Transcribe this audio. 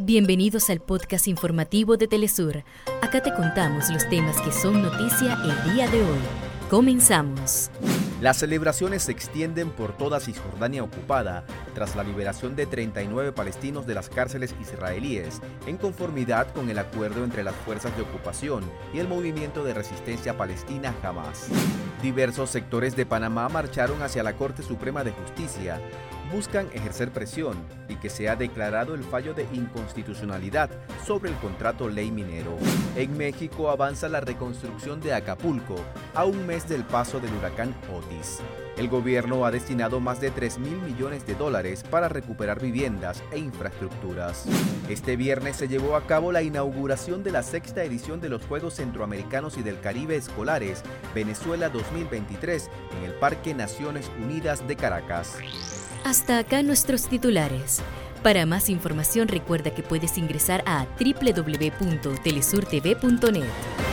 Bienvenidos al podcast informativo de Telesur. Acá te contamos los temas que son noticia el día de hoy. Comenzamos. Las celebraciones se extienden por toda Cisjordania ocupada tras la liberación de 39 palestinos de las cárceles israelíes, en conformidad con el acuerdo entre las fuerzas de ocupación y el movimiento de resistencia palestina Hamas. Diversos sectores de Panamá marcharon hacia la Corte Suprema de Justicia buscan ejercer presión y que se ha declarado el fallo de inconstitucionalidad sobre el contrato ley minero. En México avanza la reconstrucción de Acapulco a un mes del paso del huracán Otis. El gobierno ha destinado más de 3 mil millones de dólares para recuperar viviendas e infraestructuras. Este viernes se llevó a cabo la inauguración de la sexta edición de los Juegos Centroamericanos y del Caribe Escolares Venezuela 2023 en el Parque Naciones Unidas de Caracas. Hasta acá nuestros titulares. Para más información recuerda que puedes ingresar a www.telesurtv.net.